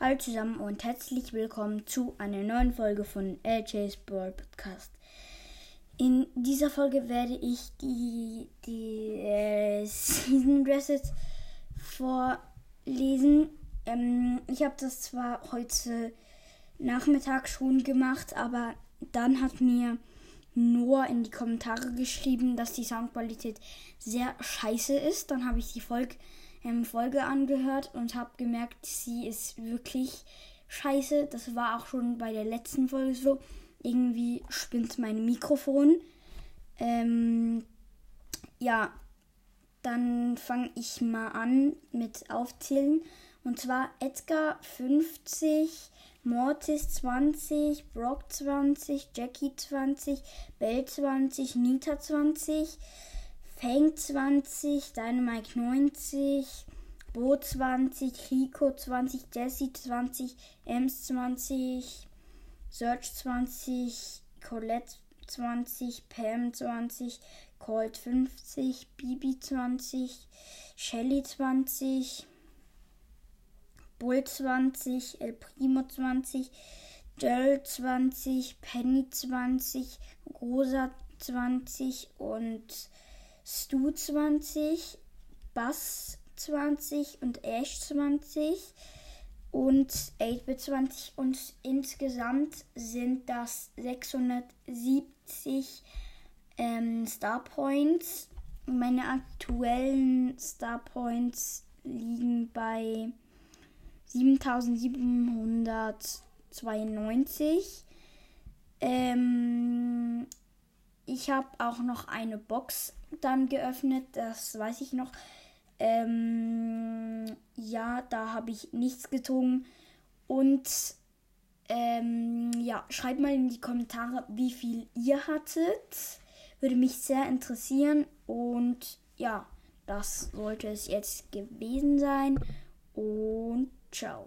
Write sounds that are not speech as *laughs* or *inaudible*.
Hallo zusammen und herzlich willkommen zu einer neuen Folge von LJ's Brawl Podcast. In dieser Folge werde ich die, die äh, *laughs* Season Dresses vorlesen. Ähm, ich habe das zwar heute Nachmittag schon gemacht, aber dann hat mir Noah in die Kommentare geschrieben, dass die Soundqualität sehr scheiße ist. Dann habe ich die Folge ähm, Folge angehört und habe gemerkt, sie ist wirklich scheiße. Das war auch schon bei der letzten Folge so. Irgendwie spinnt mein Mikrofon. Ähm, ja, dann fange ich mal an mit Aufzählen. Und zwar Edgar 50, Mortis 20, Brock 20, Jackie 20, Bell 20, Nita 20, Fang 20, Dynamite 90, Bo 20, Rico 20, Jesse 20, Ems 20, Search 20, Colette 20, Pam 20, Colt 50, Bibi 20, Shelly 20, Bull 20, El Primo 20, Dell 20, Penny 20, Rosa 20 und Stu 20, Bass 20 und Ash 20 und 8-Bit 20 und insgesamt sind das 670 ähm, Star Points. Meine aktuellen Star Points liegen bei 7792. Ähm, ich habe auch noch eine Box dann geöffnet, das weiß ich noch. Ähm, ja, da habe ich nichts gezogen. Und ähm, ja, schreibt mal in die Kommentare, wie viel ihr hattet. Würde mich sehr interessieren. Und ja, das sollte es jetzt gewesen sein. Und ciao.